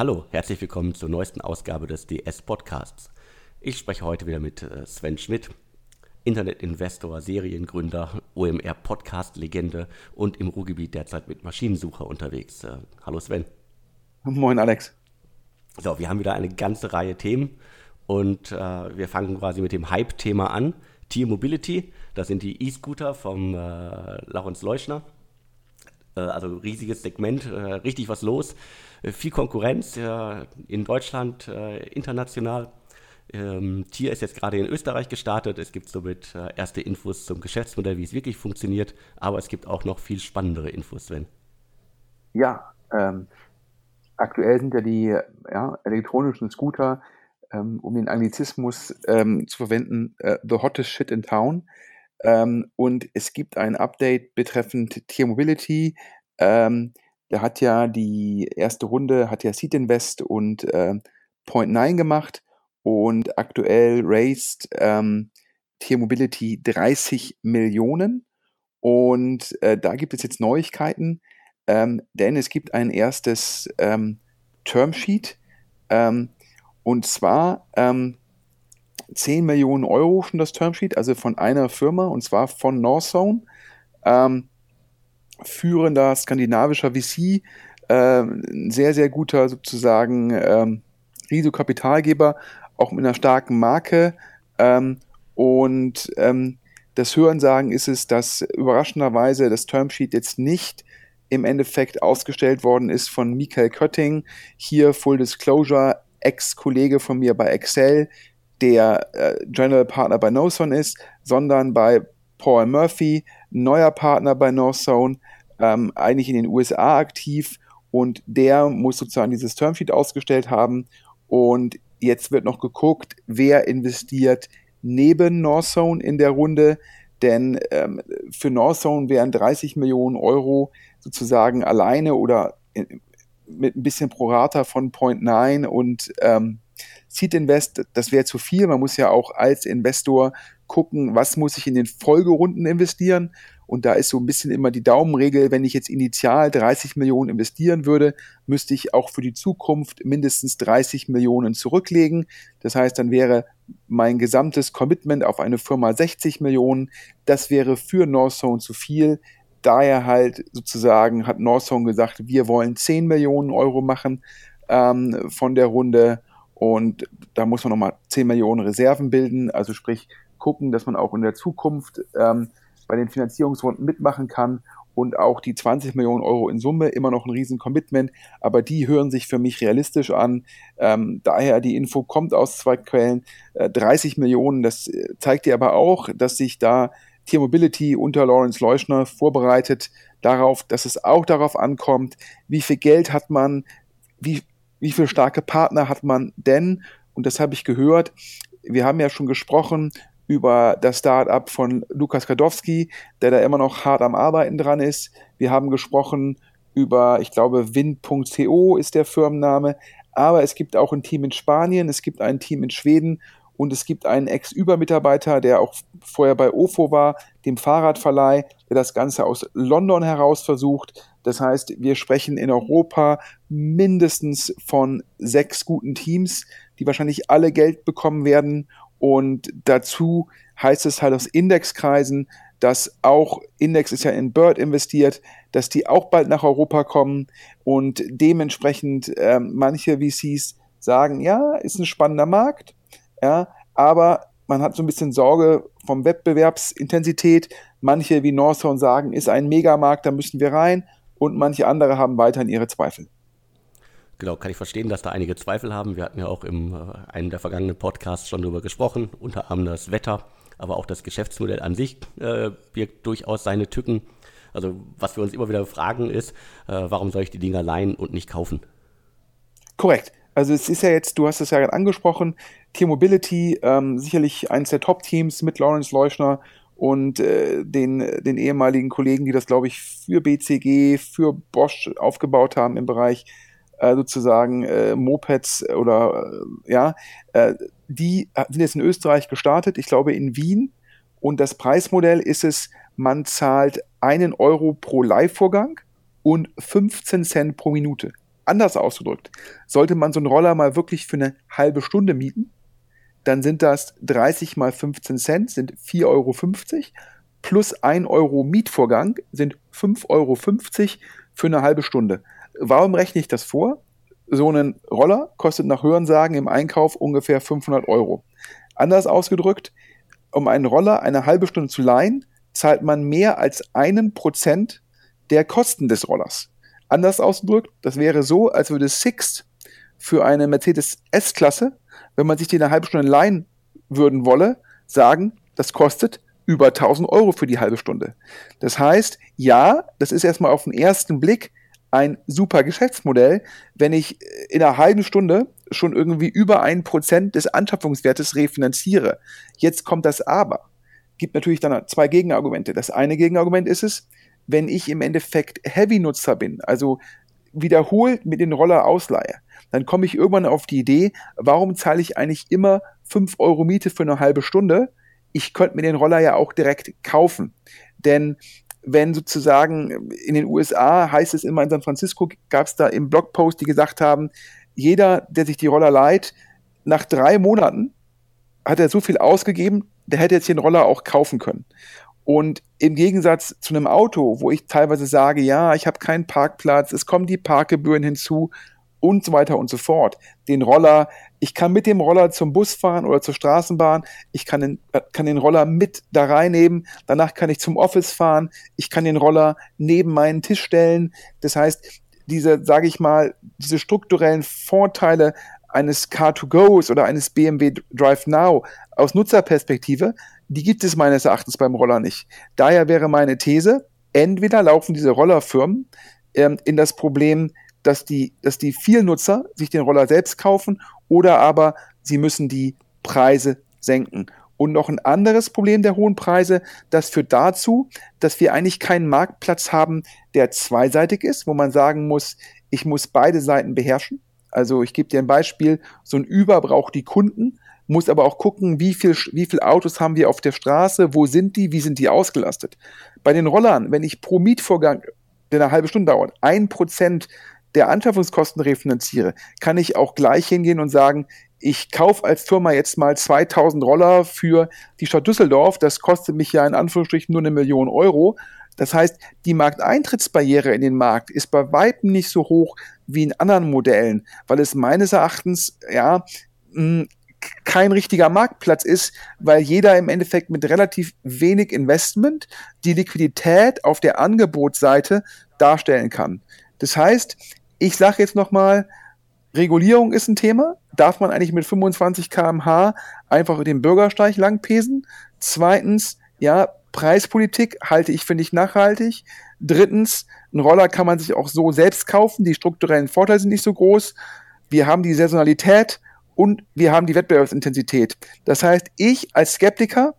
Hallo, herzlich willkommen zur neuesten Ausgabe des DS Podcasts. Ich spreche heute wieder mit äh, Sven Schmidt, Internetinvestor, Seriengründer, OMR Podcast Legende und im Ruhrgebiet derzeit mit Maschinensucher unterwegs. Äh, hallo Sven. Moin Alex. So, wir haben wieder eine ganze Reihe Themen und äh, wir fangen quasi mit dem Hype-Thema an. T-Mobility, das sind die E-Scooter vom äh, Laurens Leuschner. Äh, also riesiges Segment, äh, richtig was los. Äh, viel Konkurrenz in Deutschland, international. Ähm, Tier ist jetzt gerade in Österreich gestartet. Es gibt somit erste Infos zum Geschäftsmodell, wie es wirklich funktioniert. Aber es gibt auch noch viel spannendere Infos, Sven. Ja, ähm, aktuell sind ja die ja, elektronischen Scooter, ähm, um den Anglizismus ähm, zu verwenden, äh, the hottest shit in town. Ähm, und es gibt ein Update betreffend Tier Mobility. Ähm, da hat ja die erste Runde, hat ja Seed Invest und äh, Point 9 gemacht und aktuell raised ähm, Tier Mobility 30 Millionen. Und äh, da gibt es jetzt Neuigkeiten, ähm, denn es gibt ein erstes ähm, Termsheet. Ähm, und zwar ähm, 10 Millionen Euro schon das Termsheet, also von einer Firma, und zwar von Northzone, ähm, führender skandinavischer VC, äh, ein sehr, sehr guter sozusagen ähm, Risikokapitalgeber, auch mit einer starken Marke. Ähm, und ähm, das Hörensagen ist es, dass überraschenderweise das Termsheet jetzt nicht im Endeffekt ausgestellt worden ist von Michael Kötting, hier Full Disclosure, Ex-Kollege von mir bei Excel, der äh, General Partner bei NoZone ist, sondern bei Paul Murphy, neuer Partner bei NoZone, ähm, eigentlich in den USA aktiv und der muss sozusagen dieses Termsheet ausgestellt haben und jetzt wird noch geguckt, wer investiert neben Northzone in der Runde, denn ähm, für Northzone wären 30 Millionen Euro sozusagen alleine oder in, mit ein bisschen Prorata von Point 9 und ähm, Seed Invest, das wäre zu viel. Man muss ja auch als Investor gucken, was muss ich in den Folgerunden investieren. Und da ist so ein bisschen immer die Daumenregel, wenn ich jetzt initial 30 Millionen investieren würde, müsste ich auch für die Zukunft mindestens 30 Millionen zurücklegen. Das heißt, dann wäre mein gesamtes Commitment auf eine Firma 60 Millionen. Das wäre für Northzone zu viel. Daher halt sozusagen hat Northzone gesagt, wir wollen 10 Millionen Euro machen ähm, von der Runde und da muss man nochmal 10 Millionen Reserven bilden, also sprich gucken, dass man auch in der Zukunft ähm, bei den Finanzierungsrunden mitmachen kann und auch die 20 Millionen Euro in Summe immer noch ein riesen Commitment, aber die hören sich für mich realistisch an. Ähm, daher die Info kommt aus zwei Quellen. Äh, 30 Millionen, das äh, zeigt dir aber auch, dass sich da Tier Mobility unter Lawrence Leuschner vorbereitet darauf, dass es auch darauf ankommt, wie viel Geld hat man, wie, wie viele starke Partner hat man denn? Und das habe ich gehört. Wir haben ja schon gesprochen über das Startup von Lukas Kadowski, der da immer noch hart am Arbeiten dran ist. Wir haben gesprochen über, ich glaube, Wind.co ist der Firmenname. Aber es gibt auch ein Team in Spanien, es gibt ein Team in Schweden und es gibt einen Ex-Über-Mitarbeiter, der auch vorher bei OFO war, dem Fahrradverleih, der das Ganze aus London heraus versucht. Das heißt, wir sprechen in Europa mindestens von sechs guten Teams, die wahrscheinlich alle Geld bekommen werden. Und dazu heißt es halt aus Indexkreisen, dass auch Index ist ja in Bird investiert, dass die auch bald nach Europa kommen und dementsprechend äh, manche VCs sagen, ja, ist ein spannender Markt, ja, aber man hat so ein bisschen Sorge vom Wettbewerbsintensität. Manche wie Northzone sagen, ist ein Megamarkt, da müssen wir rein. Und manche andere haben weiterhin ihre Zweifel. Genau, kann ich verstehen, dass da einige Zweifel haben. Wir hatten ja auch in äh, einem der vergangenen Podcasts schon darüber gesprochen, unter anderem das Wetter, aber auch das Geschäftsmodell an sich äh, birgt durchaus seine Tücken. Also was wir uns immer wieder fragen ist, äh, warum soll ich die Dinger leihen und nicht kaufen? Korrekt. Also es ist ja jetzt, du hast es ja gerade angesprochen, T-Mobility, ähm, sicherlich eines der Top-Teams mit Lawrence Leuschner und äh, den, den ehemaligen Kollegen, die das, glaube ich, für BCG, für Bosch aufgebaut haben im Bereich äh, sozusagen äh, Mopeds oder äh, ja, äh, die sind jetzt in Österreich gestartet, ich glaube in Wien. Und das Preismodell ist es, man zahlt einen Euro pro Leihvorgang und 15 Cent pro Minute Anders ausgedrückt, sollte man so einen Roller mal wirklich für eine halbe Stunde mieten, dann sind das 30 mal 15 Cent, sind 4,50 Euro plus 1 Euro Mietvorgang sind 5,50 Euro für eine halbe Stunde. Warum rechne ich das vor? So ein Roller kostet nach Hörensagen im Einkauf ungefähr 500 Euro. Anders ausgedrückt, um einen Roller eine halbe Stunde zu leihen, zahlt man mehr als einen Prozent der Kosten des Rollers. Anders ausgedrückt, das wäre so, als würde Sixt für eine Mercedes S-Klasse, wenn man sich die eine halbe Stunde leihen würden wolle, sagen, das kostet über 1000 Euro für die halbe Stunde. Das heißt, ja, das ist erstmal auf den ersten Blick ein super Geschäftsmodell, wenn ich in einer halben Stunde schon irgendwie über ein Prozent des Anschaffungswertes refinanziere. Jetzt kommt das Aber. Gibt natürlich dann zwei Gegenargumente. Das eine Gegenargument ist es, wenn ich im Endeffekt Heavy-Nutzer bin, also wiederholt mit den Roller ausleihe, dann komme ich irgendwann auf die Idee, warum zahle ich eigentlich immer 5 Euro Miete für eine halbe Stunde, ich könnte mir den Roller ja auch direkt kaufen. Denn wenn sozusagen in den USA heißt es immer in San Francisco, gab es da im Blogpost, die gesagt haben, jeder, der sich die Roller leiht, nach drei Monaten hat er so viel ausgegeben, der hätte jetzt den Roller auch kaufen können. Und im Gegensatz zu einem Auto, wo ich teilweise sage, ja, ich habe keinen Parkplatz, es kommen die Parkgebühren hinzu und so weiter und so fort. Den Roller, ich kann mit dem Roller zum Bus fahren oder zur Straßenbahn, ich kann den, kann den Roller mit da reinnehmen, danach kann ich zum Office fahren, ich kann den Roller neben meinen Tisch stellen. Das heißt, diese, sage ich mal, diese strukturellen Vorteile eines Car2Goes oder eines BMW Drive Now aus Nutzerperspektive, die gibt es meines Erachtens beim Roller nicht. Daher wäre meine These, entweder laufen diese Rollerfirmen ähm, in das Problem dass die, dass die vielen Nutzer sich den Roller selbst kaufen oder aber sie müssen die Preise senken. Und noch ein anderes Problem der hohen Preise, das führt dazu, dass wir eigentlich keinen Marktplatz haben, der zweiseitig ist, wo man sagen muss, ich muss beide Seiten beherrschen. Also ich gebe dir ein Beispiel, so ein Uber braucht die Kunden, muss aber auch gucken, wie viel, wie viel Autos haben wir auf der Straße, wo sind die, wie sind die ausgelastet. Bei den Rollern, wenn ich pro Mietvorgang, der eine halbe Stunde dauert, ein Prozent der Anschaffungskosten refinanziere, kann ich auch gleich hingehen und sagen, ich kaufe als Firma jetzt mal 2000 Roller für die Stadt Düsseldorf. Das kostet mich ja in Anführungsstrichen nur eine Million Euro. Das heißt, die Markteintrittsbarriere in den Markt ist bei weitem nicht so hoch wie in anderen Modellen, weil es meines Erachtens, ja, kein richtiger Marktplatz ist, weil jeder im Endeffekt mit relativ wenig Investment die Liquidität auf der Angebotsseite darstellen kann. Das heißt, ich sage jetzt nochmal, Regulierung ist ein Thema. Darf man eigentlich mit 25 km/h einfach den Bürgersteig langpesen? Zweitens, ja, Preispolitik halte ich, finde ich, nachhaltig. Drittens, ein Roller kann man sich auch so selbst kaufen. Die strukturellen Vorteile sind nicht so groß. Wir haben die Saisonalität und wir haben die Wettbewerbsintensität. Das heißt, ich als Skeptiker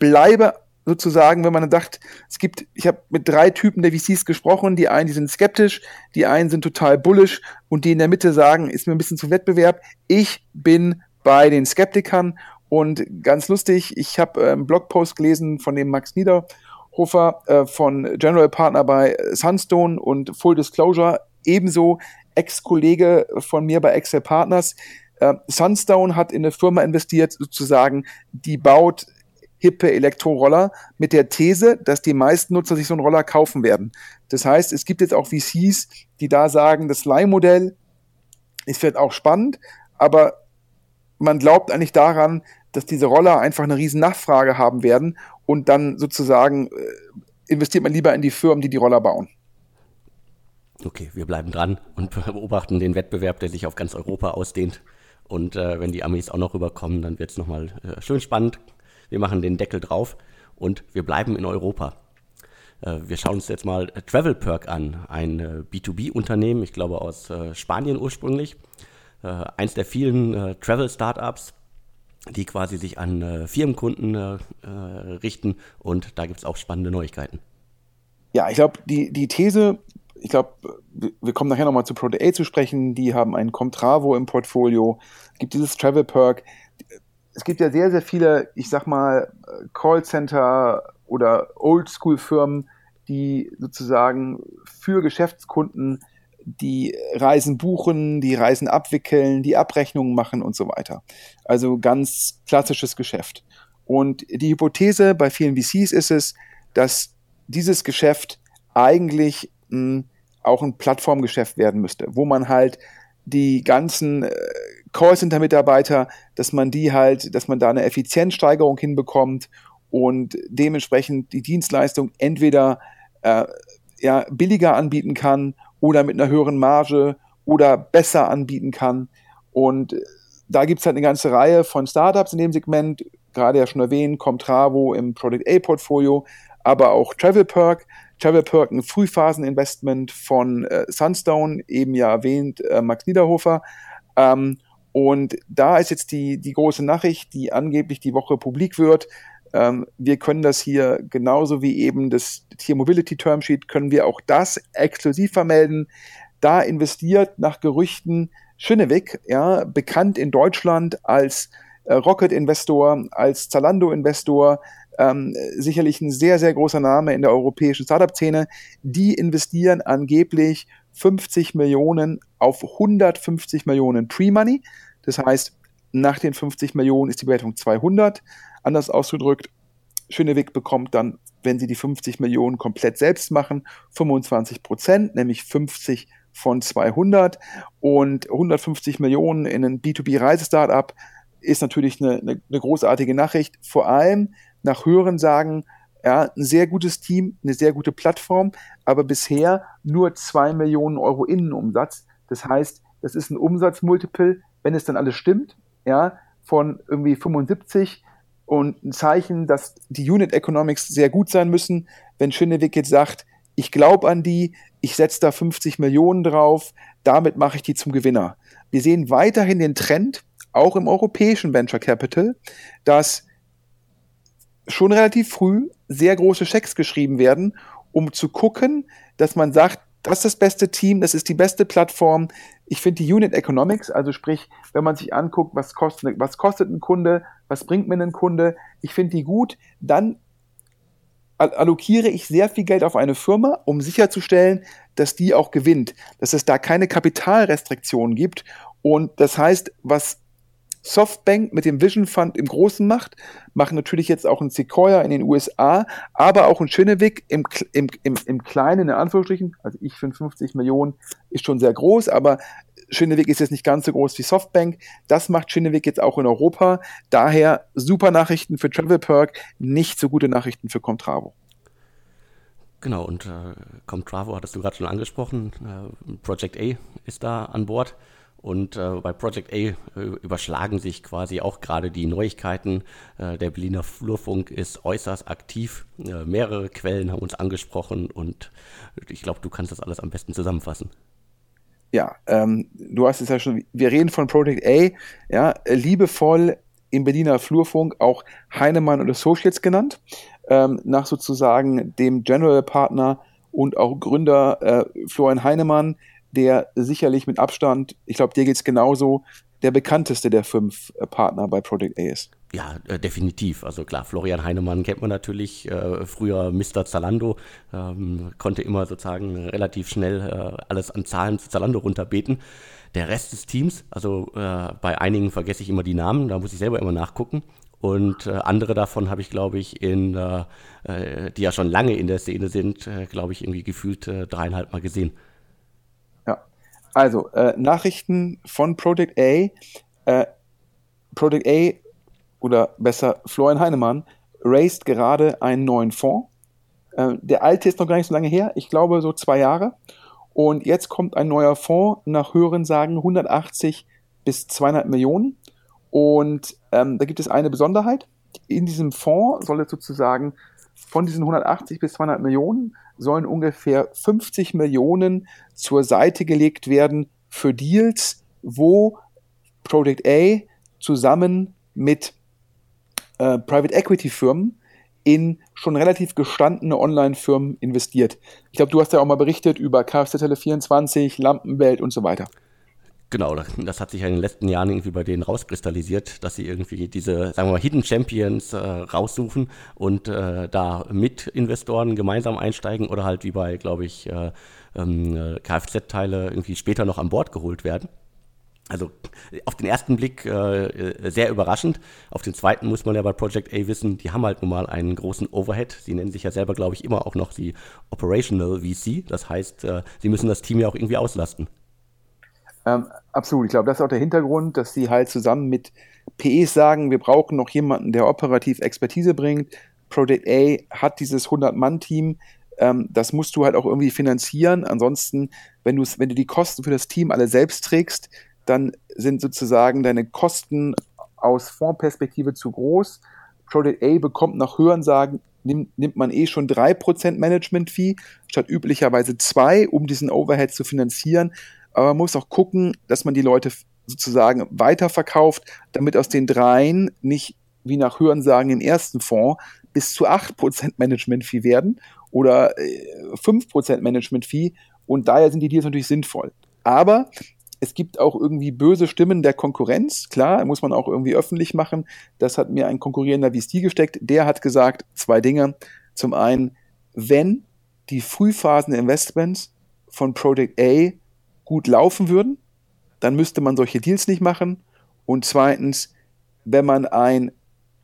bleibe sozusagen, wenn man sagt, es gibt, ich habe mit drei Typen der VCs gesprochen, die einen, die sind skeptisch, die einen sind total bullish und die in der Mitte sagen, ist mir ein bisschen zu Wettbewerb. Ich bin bei den Skeptikern und ganz lustig, ich habe äh, einen Blogpost gelesen von dem Max Niederhofer äh, von General Partner bei Sunstone und Full Disclosure, ebenso Ex-Kollege von mir bei Excel Partners. Äh, Sunstone hat in eine Firma investiert, sozusagen, die baut hippe Elektroroller mit der These, dass die meisten Nutzer sich so einen Roller kaufen werden. Das heißt, es gibt jetzt auch VCs, die da sagen, das Leihmodell ist vielleicht auch spannend, aber man glaubt eigentlich daran, dass diese Roller einfach eine riesen Nachfrage haben werden und dann sozusagen äh, investiert man lieber in die Firmen, die die Roller bauen. Okay, wir bleiben dran und beobachten den Wettbewerb, der sich auf ganz Europa ausdehnt. Und äh, wenn die Amis auch noch rüberkommen, dann wird es nochmal äh, schön spannend wir machen den Deckel drauf und wir bleiben in Europa. Äh, wir schauen uns jetzt mal Travel Perk an, ein äh, B2B-Unternehmen, ich glaube aus äh, Spanien ursprünglich. Eins der vielen Travel-Startups, die quasi sich an Firmenkunden richten und da gibt es auch spannende Neuigkeiten. Ja, ich glaube, die, die These, ich glaube, wir kommen nachher nochmal zu Pro.A zu sprechen, die haben ein Comtravo im Portfolio, gibt dieses Travel Perk es gibt ja sehr, sehr viele, ich sag mal, Callcenter oder Oldschool-Firmen, die sozusagen für Geschäftskunden die Reisen buchen, die Reisen abwickeln, die Abrechnungen machen und so weiter. Also ganz klassisches Geschäft. Und die Hypothese bei vielen VCs ist es, dass dieses Geschäft eigentlich mh, hm, auch ein Plattformgeschäft werden müsste, wo man halt die ganzen äh, Callcenter-Mitarbeiter, dass man die halt, dass man da eine Effizienzsteigerung hinbekommt und dementsprechend die Dienstleistung entweder äh, ja, billiger anbieten kann oder mit einer höheren Marge oder besser anbieten kann. Und da gibt es halt eine ganze Reihe von Startups in dem Segment, gerade ja schon erwähnt, Comtravo im Product A-Portfolio, aber auch TravelPerk ein Frühphaseninvestment von äh, Sunstone, eben ja erwähnt, äh, Max Niederhofer. Ähm, und da ist jetzt die, die große Nachricht, die angeblich die Woche publik wird. Ähm, wir können das hier genauso wie eben das Tier Mobility Termsheet, können wir auch das exklusiv vermelden. Da investiert nach Gerüchten Schönewick, ja, bekannt in Deutschland als äh, Rocket-Investor, als Zalando-Investor, ähm, sicherlich ein sehr, sehr großer Name in der europäischen Startup-Szene. Die investieren angeblich 50 Millionen auf 150 Millionen Pre-Money. Das heißt, nach den 50 Millionen ist die Bewertung 200. Anders ausgedrückt, Schöneweg bekommt dann, wenn sie die 50 Millionen komplett selbst machen, 25 Prozent, nämlich 50 von 200 und 150 Millionen in ein B2B-Reisestartup ist natürlich eine, eine, eine, großartige Nachricht. Vor allem nach Hörensagen, ja, ein sehr gutes Team, eine sehr gute Plattform, aber bisher nur 2 Millionen Euro Innenumsatz. Das heißt, das ist ein Umsatzmultiple, wenn es dann alles stimmt, ja, von irgendwie 75 und ein Zeichen, dass die Unit Economics sehr gut sein müssen, wenn Schönewick jetzt sagt, ich glaube an die, ich setze da 50 Millionen drauf, damit mache ich die zum Gewinner. Wir sehen weiterhin den Trend, auch im europäischen Venture Capital, dass schon relativ früh sehr große Schecks geschrieben werden, um zu gucken, dass man sagt, das ist das beste Team, das ist die beste Plattform. Ich finde die Unit Economics, also sprich, wenn man sich anguckt, was kostet, was kostet ein Kunde, was bringt mir ein Kunde, ich finde die gut, dann allokiere ich sehr viel Geld auf eine Firma, um sicherzustellen, dass die auch gewinnt, dass es da keine Kapitalrestriktionen gibt. Und das heißt, was Softbank mit dem Vision Fund im Großen macht, machen natürlich jetzt auch ein Sequoia in den USA, aber auch ein Schönewick im, im, im, im Kleinen, in Anführungsstrichen. Also ich finde 50 Millionen ist schon sehr groß, aber Schönewick ist jetzt nicht ganz so groß wie Softbank. Das macht Schönewick jetzt auch in Europa. Daher super Nachrichten für TravelPerk, nicht so gute Nachrichten für Comtravo. Genau, und äh, Comtravo hattest du gerade schon angesprochen. Äh, Project A ist da an Bord. Und äh, bei Project A äh, überschlagen sich quasi auch gerade die Neuigkeiten. Äh, der Berliner Flurfunk ist äußerst aktiv. Äh, mehrere Quellen haben uns angesprochen und ich glaube, du kannst das alles am besten zusammenfassen. Ja, ähm, du hast es ja schon, wir reden von Project A, ja, liebevoll im Berliner Flurfunk auch Heinemann und Associates genannt, ähm, nach sozusagen dem General Partner und auch Gründer äh, Florian Heinemann, der sicherlich mit Abstand, ich glaube, dir geht es genauso, der bekannteste der fünf äh, Partner bei Project A ist. Ja, äh, definitiv. Also klar, Florian Heinemann kennt man natürlich, äh, früher Mr. Zalando, ähm, konnte immer sozusagen relativ schnell äh, alles an Zahlen zu Zalando runterbeten. Der Rest des Teams, also äh, bei einigen vergesse ich immer die Namen, da muss ich selber immer nachgucken. Und äh, andere davon habe ich, glaube ich, in, die ja schon lange in der Szene sind, glaube ich, irgendwie gefühlt dreieinhalb Mal gesehen. Also, äh, Nachrichten von Project A. Äh, Project A, oder besser Florian Heinemann, raised gerade einen neuen Fonds. Äh, der alte ist noch gar nicht so lange her, ich glaube so zwei Jahre. Und jetzt kommt ein neuer Fonds nach höheren Sagen 180 bis 200 Millionen. Und ähm, da gibt es eine Besonderheit. In diesem Fonds soll es sozusagen von diesen 180 bis 200 Millionen sollen ungefähr 50 Millionen zur Seite gelegt werden für Deals, wo Project A zusammen mit äh, Private Equity Firmen in schon relativ gestandene Online-Firmen investiert. Ich glaube, du hast ja auch mal berichtet über Kfz-Tele 24, Lampenwelt und so weiter. Genau, das hat sich ja in den letzten Jahren irgendwie bei denen rauskristallisiert, dass sie irgendwie diese, sagen wir mal, Hidden Champions äh, raussuchen und äh, da mit Investoren gemeinsam einsteigen oder halt wie bei, glaube ich, äh, ähm, äh, Kfz-Teile irgendwie später noch an Bord geholt werden. Also auf den ersten Blick äh, sehr überraschend. Auf den zweiten muss man ja bei Project A wissen, die haben halt nun mal einen großen Overhead. Sie nennen sich ja selber, glaube ich, immer auch noch die Operational VC. Das heißt, äh, sie müssen das Team ja auch irgendwie auslasten. Ähm, absolut. Ich glaube, das ist auch der Hintergrund, dass sie halt zusammen mit PEs sagen, wir brauchen noch jemanden, der operativ Expertise bringt. Project A hat dieses 100-Mann-Team. Ähm, das musst du halt auch irgendwie finanzieren. Ansonsten, wenn, wenn du die Kosten für das Team alle selbst trägst, dann sind sozusagen deine Kosten aus Fondsperspektive zu groß. Project A bekommt nach Hörensagen, nimmt, nimmt man eh schon 3% Management-Fee statt üblicherweise 2, um diesen Overhead zu finanzieren. Aber man muss auch gucken, dass man die Leute sozusagen weiterverkauft, damit aus den dreien nicht wie nach Hörensagen im ersten Fonds bis zu 8% Management-Fee werden oder 5% äh, Management-Fee und daher sind die Deals natürlich sinnvoll. Aber es gibt auch irgendwie böse Stimmen der Konkurrenz. Klar, muss man auch irgendwie öffentlich machen. Das hat mir ein konkurrierender VC gesteckt. Der hat gesagt, zwei Dinge. Zum einen, wenn die Frühphasen-Investments von Project A gut laufen würden, dann müsste man solche Deals nicht machen. Und zweitens, wenn man ein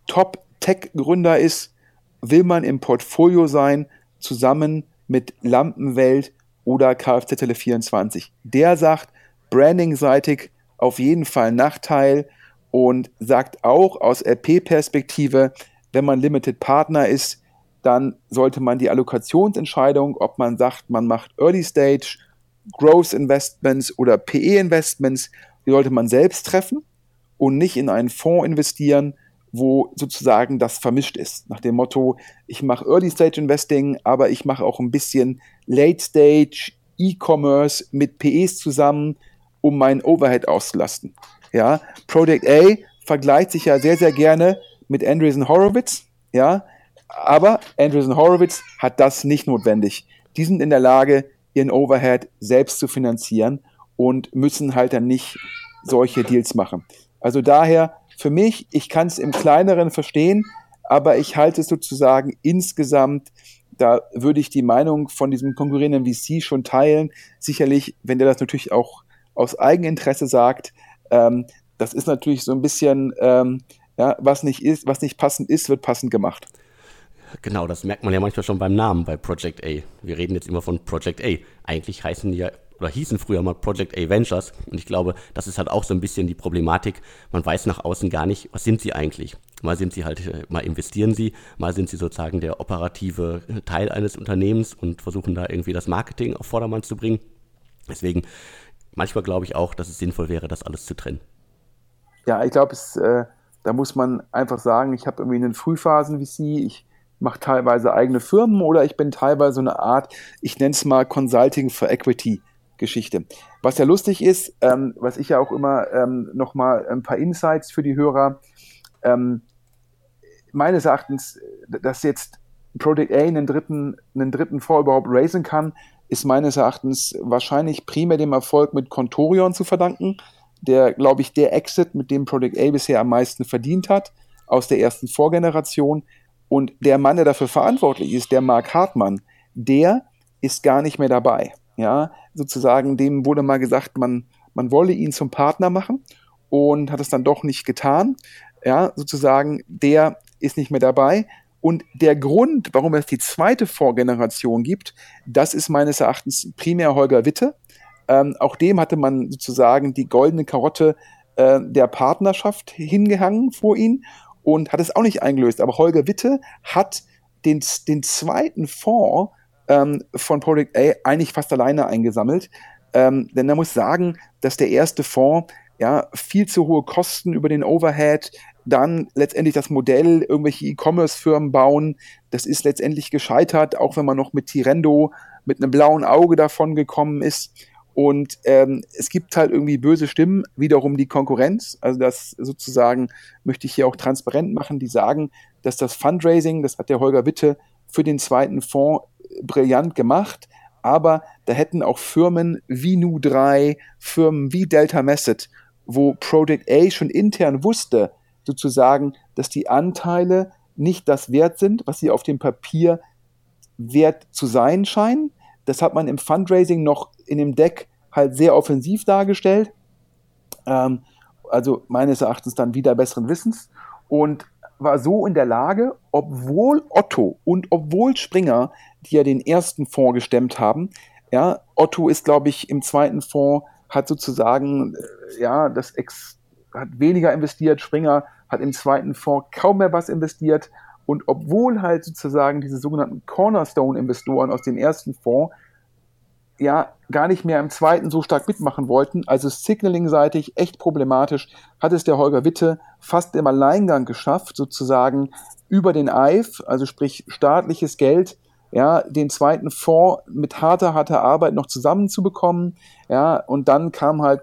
Top-Tech-Gründer ist, will man im Portfolio sein, zusammen mit Lampenwelt oder Kfz Tele 24. Der sagt, branding-seitig auf jeden Fall Nachteil und sagt auch aus RP-Perspektive, wenn man Limited Partner ist, dann sollte man die Allokationsentscheidung, ob man sagt, man macht Early Stage Growth Investments oder PE Investments, die sollte man selbst treffen und nicht in einen Fonds investieren, wo sozusagen das vermischt ist. Nach dem Motto, ich mache Early Stage Investing, aber ich mache auch ein bisschen Late Stage E-Commerce mit PEs zusammen, um meinen Overhead auszulasten. Ja, Project A vergleicht sich ja sehr, sehr gerne mit Andreessen Horowitz. Ja, aber Andreessen Horowitz hat das nicht notwendig. Die sind in der Lage, ihren Overhead selbst zu finanzieren und müssen halt dann nicht solche Deals machen. Also daher für mich, ich kann es im kleineren verstehen, aber ich halte es sozusagen insgesamt, da würde ich die Meinung von diesem konkurrierenden VC schon teilen. Sicherlich, wenn der das natürlich auch aus Eigeninteresse sagt, ähm, das ist natürlich so ein bisschen, ähm, ja, was nicht ist, was nicht passend ist, wird passend gemacht. Genau, das merkt man ja manchmal schon beim Namen bei Project A. Wir reden jetzt immer von Project A. Eigentlich heißen die ja oder hießen früher mal Project A Ventures und ich glaube, das ist halt auch so ein bisschen die Problematik. Man weiß nach außen gar nicht, was sind sie eigentlich. Mal sind sie halt, äh, mal investieren sie, mal sind sie sozusagen der operative Teil eines Unternehmens und versuchen da irgendwie das Marketing auf Vordermann zu bringen. Deswegen, manchmal glaube ich auch, dass es sinnvoll wäre, das alles zu trennen. Ja, ich glaube, äh, da muss man einfach sagen, ich habe irgendwie einen Frühphasen VC, ich mache teilweise eigene Firmen oder ich bin teilweise so eine Art, ich nenne es mal Consulting for Equity Geschichte. Was ja lustig ist, ähm, was ich ja auch immer ähm, nochmal ein paar Insights für die Hörer, ähm, meines Erachtens, dass jetzt Project A einen dritten, einen dritten Fonds überhaupt raisen kann, ist meines Erachtens wahrscheinlich primär dem Erfolg mit Contorion zu verdanken, der, glaube ich, der Exit, mit dem Project A bisher am meisten verdient hat, aus der ersten Vorgeneration, und der Mann, der dafür verantwortlich ist, der Mark Hartmann, der ist gar nicht mehr dabei. Ja, sozusagen, dem wurde mal gesagt, man, man wolle ihn zum Partner machen und hat es dann doch nicht getan. Ja, sozusagen, der ist nicht mehr dabei. Und der Grund, warum es die zweite Vorgeneration gibt, das ist meines Erachtens primär Holger Witte. Ähm, auch dem hatte man sozusagen die goldene Karotte äh, der Partnerschaft hingehangen vor ihn und hat es auch nicht eingelöst. Aber Holger Witte hat den, den zweiten Fonds ähm, von Project A eigentlich fast alleine eingesammelt. Ähm, denn er muss sagen, dass der erste Fonds ja viel zu hohe Kosten über den Overhead, dann letztendlich das Modell, irgendwelche E-Commerce-Firmen bauen, das ist letztendlich gescheitert, auch wenn man noch mit Tirendo mit einem blauen Auge davon gekommen ist. Und ähm, es gibt halt irgendwie böse Stimmen, wiederum die Konkurrenz. Also das sozusagen möchte ich hier auch transparent machen, die sagen, dass das Fundraising, das hat der Holger Witte für den zweiten Fonds brillant gemacht, aber da hätten auch Firmen wie Nu3, Firmen wie Delta Message, wo Project A schon intern wusste, sozusagen, dass die Anteile nicht das wert sind, was sie auf dem Papier wert zu sein scheinen. Das hat man im Fundraising noch in dem Deck halt sehr offensiv dargestellt. Ähm, also meines Erachtens dann wieder besseren Wissens. Und war so in der Lage, obwohl Otto und obwohl Springer, die ja den ersten Fonds gestemmt haben, ja, Otto ist, glaube ich, im zweiten Fonds, hat sozusagen, äh, ja, das Ex hat weniger investiert, Springer hat im zweiten Fonds kaum mehr was investiert. Und obwohl halt sozusagen diese sogenannten Cornerstone-Investoren aus dem ersten Fonds ja gar nicht mehr im zweiten so stark mitmachen wollten, also Signaling-seitig echt problematisch, hat es der Holger Witte fast im Alleingang geschafft, sozusagen über den EIF, also sprich staatliches Geld, ja, den zweiten Fonds mit harter, harter Arbeit noch zusammenzubekommen, ja, und dann kam halt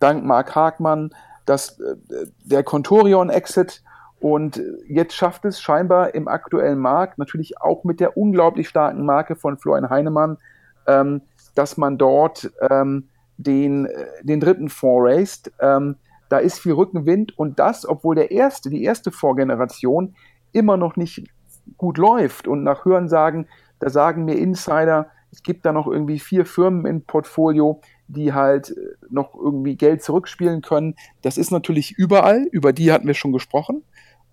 dank Mark Hagmann das, äh, der Contorion-Exit und jetzt schafft es scheinbar im aktuellen Markt, natürlich auch mit der unglaublich starken Marke von Florian Heinemann, ähm, dass man dort ähm, den, äh, den dritten raised. Ähm, da ist viel Rückenwind und das, obwohl der erste, die erste Vorgeneration immer noch nicht gut läuft. Und nach Hörensagen, da sagen mir Insider, es gibt da noch irgendwie vier Firmen im Portfolio, die halt äh, noch irgendwie Geld zurückspielen können. Das ist natürlich überall, über die hatten wir schon gesprochen.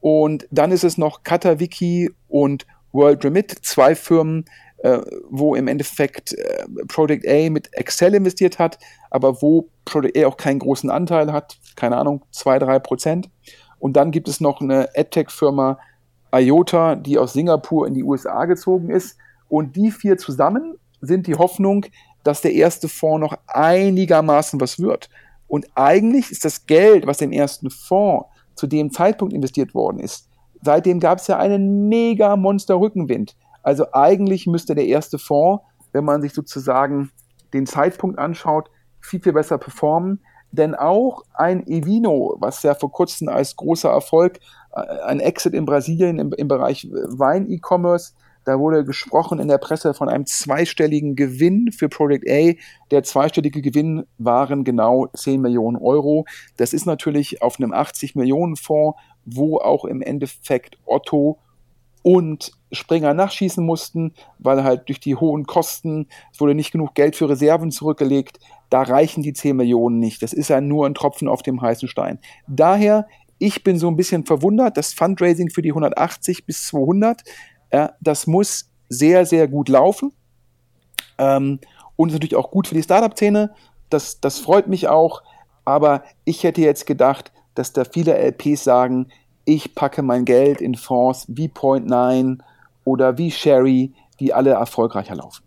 Und dann ist es noch Katawiki und World Remit, zwei Firmen, äh, wo im Endeffekt äh, Project A mit Excel investiert hat, aber wo Project A auch keinen großen Anteil hat, keine Ahnung, zwei drei Prozent. Und dann gibt es noch eine AdTech-Firma IOTA, die aus Singapur in die USA gezogen ist. Und die vier zusammen sind die Hoffnung, dass der erste Fonds noch einigermaßen was wird. Und eigentlich ist das Geld, was im ersten Fonds zu dem Zeitpunkt investiert worden ist, seitdem gab es ja einen mega Monster-Rückenwind. Also eigentlich müsste der erste Fonds, wenn man sich sozusagen den Zeitpunkt anschaut, viel, viel besser performen. Denn auch ein Evino, was ja vor kurzem als großer Erfolg, äh, ein Exit in Brasilien im, im Bereich Wein-E-Commerce, da wurde gesprochen in der Presse von einem zweistelligen Gewinn für Project A. Der zweistellige Gewinn waren genau 10 Millionen Euro. Das ist natürlich auf einem 80 Millionen Fonds, wo auch im Endeffekt Otto und Springer nachschießen mussten, weil halt durch die hohen Kosten wurde nicht genug Geld für Reserven zurückgelegt. Da reichen die 10 Millionen nicht. Das ist ja nur ein Tropfen auf dem heißen Stein. Daher, ich bin so ein bisschen verwundert, das Fundraising für die 180 bis 200, ja, das muss sehr, sehr gut laufen. Ähm, und ist natürlich auch gut für die Startup-Szene. Das, das freut mich auch. Aber ich hätte jetzt gedacht, dass da viele LPs sagen, ich packe mein Geld in Fonds wie Point9 oder wie Sherry, die alle erfolgreicher laufen.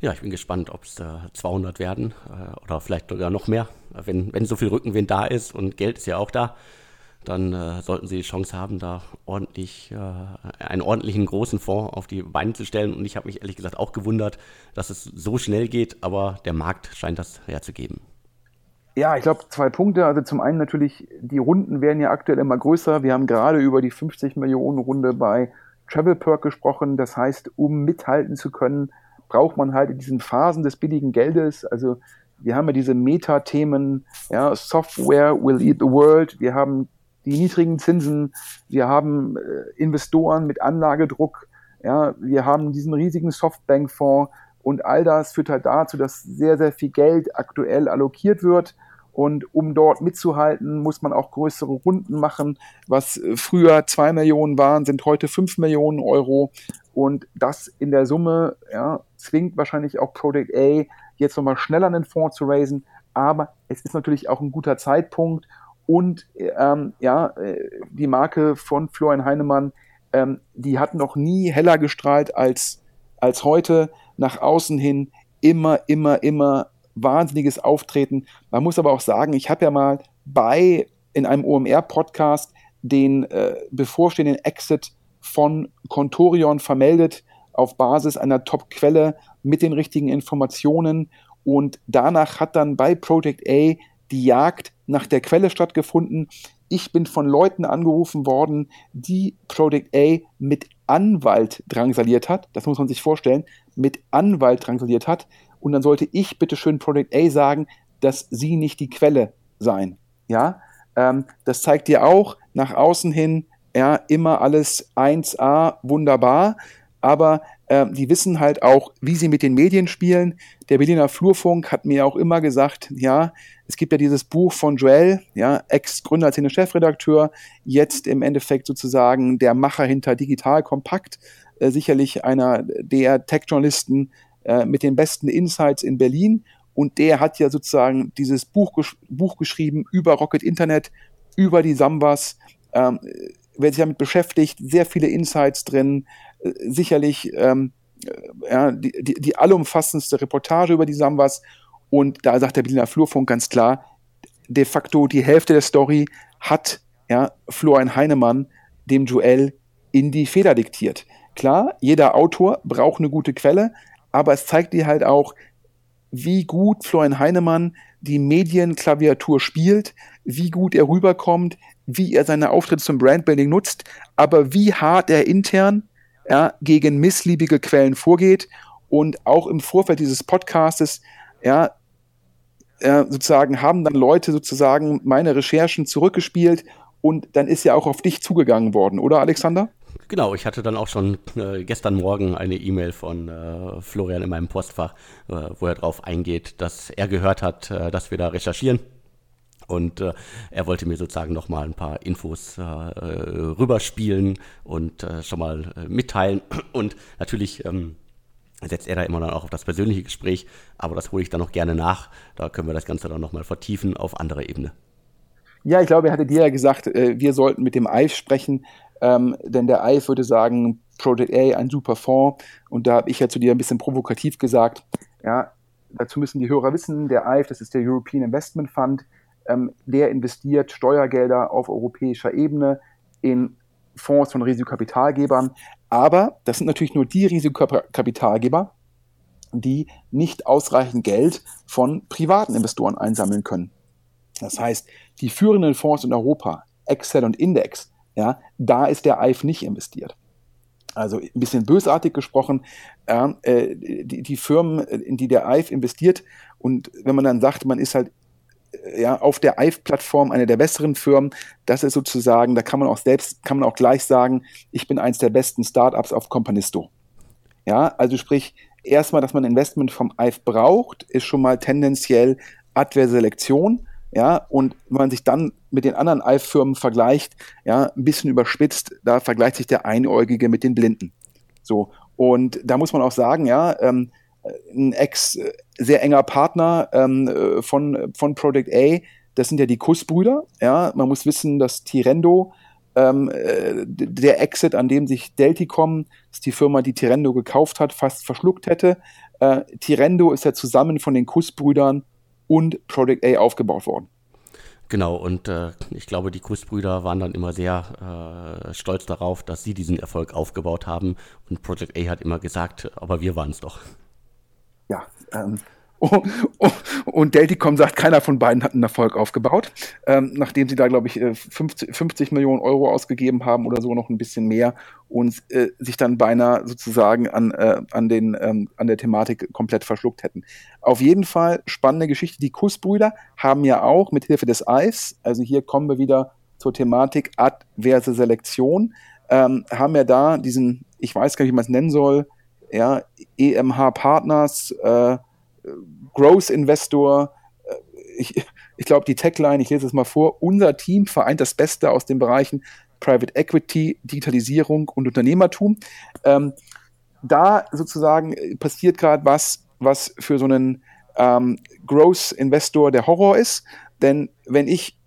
Ja, ich bin gespannt, ob es äh, 200 werden äh, oder vielleicht sogar noch mehr. Wenn, wenn so viel Rückenwind da ist und Geld ist ja auch da, dann äh, sollten sie die Chance haben, da ordentlich äh, einen ordentlichen großen Fonds auf die Beine zu stellen. Und ich habe mich ehrlich gesagt auch gewundert, dass es so schnell geht, aber der Markt scheint das herzugeben. Ja, ich glaube, zwei Punkte. Also zum einen natürlich, die Runden werden ja aktuell immer größer. Wir haben gerade über die 50 Millionen Runde bei Travel Perk gesprochen. Das heißt, um mithalten zu können, braucht man halt in diesen Phasen des billigen Geldes, also wir haben ja diese Meta-Themen, ja, Software will eat the world, wir haben die niedrigen Zinsen, wir haben äh, Investoren mit Anlagedruck, ja, wir haben diesen riesigen Softbank-Fonds, und all das führt halt dazu, dass sehr, sehr viel Geld aktuell allokiert wird. Und um dort mitzuhalten, muss man auch größere Runden machen. Was früher zwei Millionen waren, sind heute fünf Millionen Euro. Und das in der Summe ja, zwingt wahrscheinlich auch Project A, jetzt nochmal schneller einen Fonds zu raisen. Aber es ist natürlich auch ein guter Zeitpunkt. Und ähm, ja, äh, die Marke von Florian Heinemann, ähm, die hat noch nie heller gestrahlt als, als heute nach außen hin immer, immer, immer wahnsinniges Auftreten. Man muss aber auch sagen, ich habe ja mal bei in einem OMR-Podcast den äh, bevorstehenden Exit von Contorion vermeldet auf Basis einer Top-Quelle mit den richtigen Informationen. Und danach hat dann bei Project A die Jagd nach der Quelle stattgefunden. Ich bin von Leuten angerufen worden, die Project A mit Anwalt drangsaliert hat, das muss man sich vorstellen, mit Anwalt drangsaliert hat. Und dann sollte ich bitte schön Project A sagen, dass sie nicht die Quelle seien. Ja, ähm, das zeigt dir auch nach außen hin, ja, immer alles 1A, wunderbar. Aber äh, die wissen halt auch, wie sie mit den Medien spielen. Der Berliner Flurfunk hat mir auch immer gesagt, ja, es gibt ja dieses Buch von Joel, ja, Ex-Gründer, als Chefredakteur, jetzt im Endeffekt sozusagen der Macher hinter Digital Kompakt, äh, sicherlich einer der Tech-Journalisten äh, mit den besten Insights in Berlin. Und der hat ja sozusagen dieses Buch, Buch geschrieben über Rocket Internet, über die Sambas, ähm, wer sich damit beschäftigt, sehr viele Insights drin, sicherlich ähm, äh, ja, die, die, die allumfassendste Reportage über die Sambas. Und da sagt der Berliner Flurfunk ganz klar, de facto die Hälfte der Story hat ja, Florian Heinemann dem Joel in die Feder diktiert. Klar, jeder Autor braucht eine gute Quelle, aber es zeigt dir halt auch, wie gut Florian Heinemann die Medienklaviatur spielt, wie gut er rüberkommt, wie er seine Auftritte zum Brandbuilding nutzt, aber wie hart er intern ja, gegen missliebige Quellen vorgeht und auch im Vorfeld dieses Podcastes, ja, äh, sozusagen haben dann Leute sozusagen meine Recherchen zurückgespielt und dann ist ja auch auf dich zugegangen worden, oder Alexander? Genau, ich hatte dann auch schon äh, gestern Morgen eine E-Mail von äh, Florian in meinem Postfach, äh, wo er darauf eingeht, dass er gehört hat, äh, dass wir da recherchieren. Und äh, er wollte mir sozusagen nochmal ein paar Infos äh, rüberspielen und schon mal mitteilen. Und natürlich ähm, setzt er da immer dann auch auf das persönliche Gespräch, aber das hole ich dann noch gerne nach. Da können wir das Ganze dann nochmal vertiefen auf anderer Ebene. Ja, ich glaube, er hatte dir ja gesagt, wir sollten mit dem Eif sprechen, ähm, denn der EIF würde sagen, Project A, ein super Fonds. Und da habe ich ja zu dir ein bisschen provokativ gesagt, ja, dazu müssen die Hörer wissen, der EIF, das ist der European Investment Fund, ähm, der investiert Steuergelder auf europäischer Ebene in Fonds von Risikokapitalgebern. Aber das sind natürlich nur die Risikokapitalgeber, die nicht ausreichend Geld von privaten Investoren einsammeln können. Das heißt, die führenden Fonds in Europa, Excel und Index, ja, da ist der EIF nicht investiert. Also ein bisschen bösartig gesprochen, äh, die, die, Firmen, in die der EIF investiert und wenn man dann sagt, man ist halt ja, auf der EIF-Plattform eine der besseren Firmen, das ist sozusagen, da kann man auch selbst, kann man auch gleich sagen, ich bin eins der besten Startups auf Companisto. Ja, also sprich, erstmal, dass man Investment vom EIF braucht, ist schon mal tendenziell adverse Selektion. Ja, und wenn man sich dann mit den anderen Eifirmen vergleicht, ja, ein bisschen überspitzt, da vergleicht sich der Einäugige mit den Blinden. So. Und da muss man auch sagen, ja, ähm, ein ex äh, sehr enger Partner ähm, äh, von, von Project A, das sind ja die Kussbrüder. Ja, man muss wissen, dass Tirendo, ähm, äh, der Exit, an dem sich Delticom, das ist die Firma, die Tirendo gekauft hat, fast verschluckt hätte. Äh, Tirendo ist ja zusammen von den Kussbrüdern und Project A aufgebaut worden. Genau, und äh, ich glaube, die Kussbrüder waren dann immer sehr äh, stolz darauf, dass sie diesen Erfolg aufgebaut haben. Und Project A hat immer gesagt, aber wir waren es doch. Ja, ähm, und Delticom sagt, keiner von beiden hat einen Erfolg aufgebaut, ähm, nachdem sie da, glaube ich, 50, äh, 50, Millionen Euro ausgegeben haben oder so noch ein bisschen mehr und äh, sich dann beinahe sozusagen an, äh, an, den, ähm, an der Thematik komplett verschluckt hätten. Auf jeden Fall spannende Geschichte. Die Kussbrüder haben ja auch mit Hilfe des Eis, also hier kommen wir wieder zur Thematik adverse Selektion, ähm, haben ja da diesen, ich weiß gar nicht, wie man es nennen soll, ja, EMH Partners, äh, Growth Investor. Äh, ich, ich glaube, die Tagline, ich lese es mal vor, unser Team vereint das Beste aus den Bereichen Private Equity, Digitalisierung und Unternehmertum. Ähm, da sozusagen passiert gerade was, was für so einen ähm, Growth Investor der Horror ist. Denn wenn ich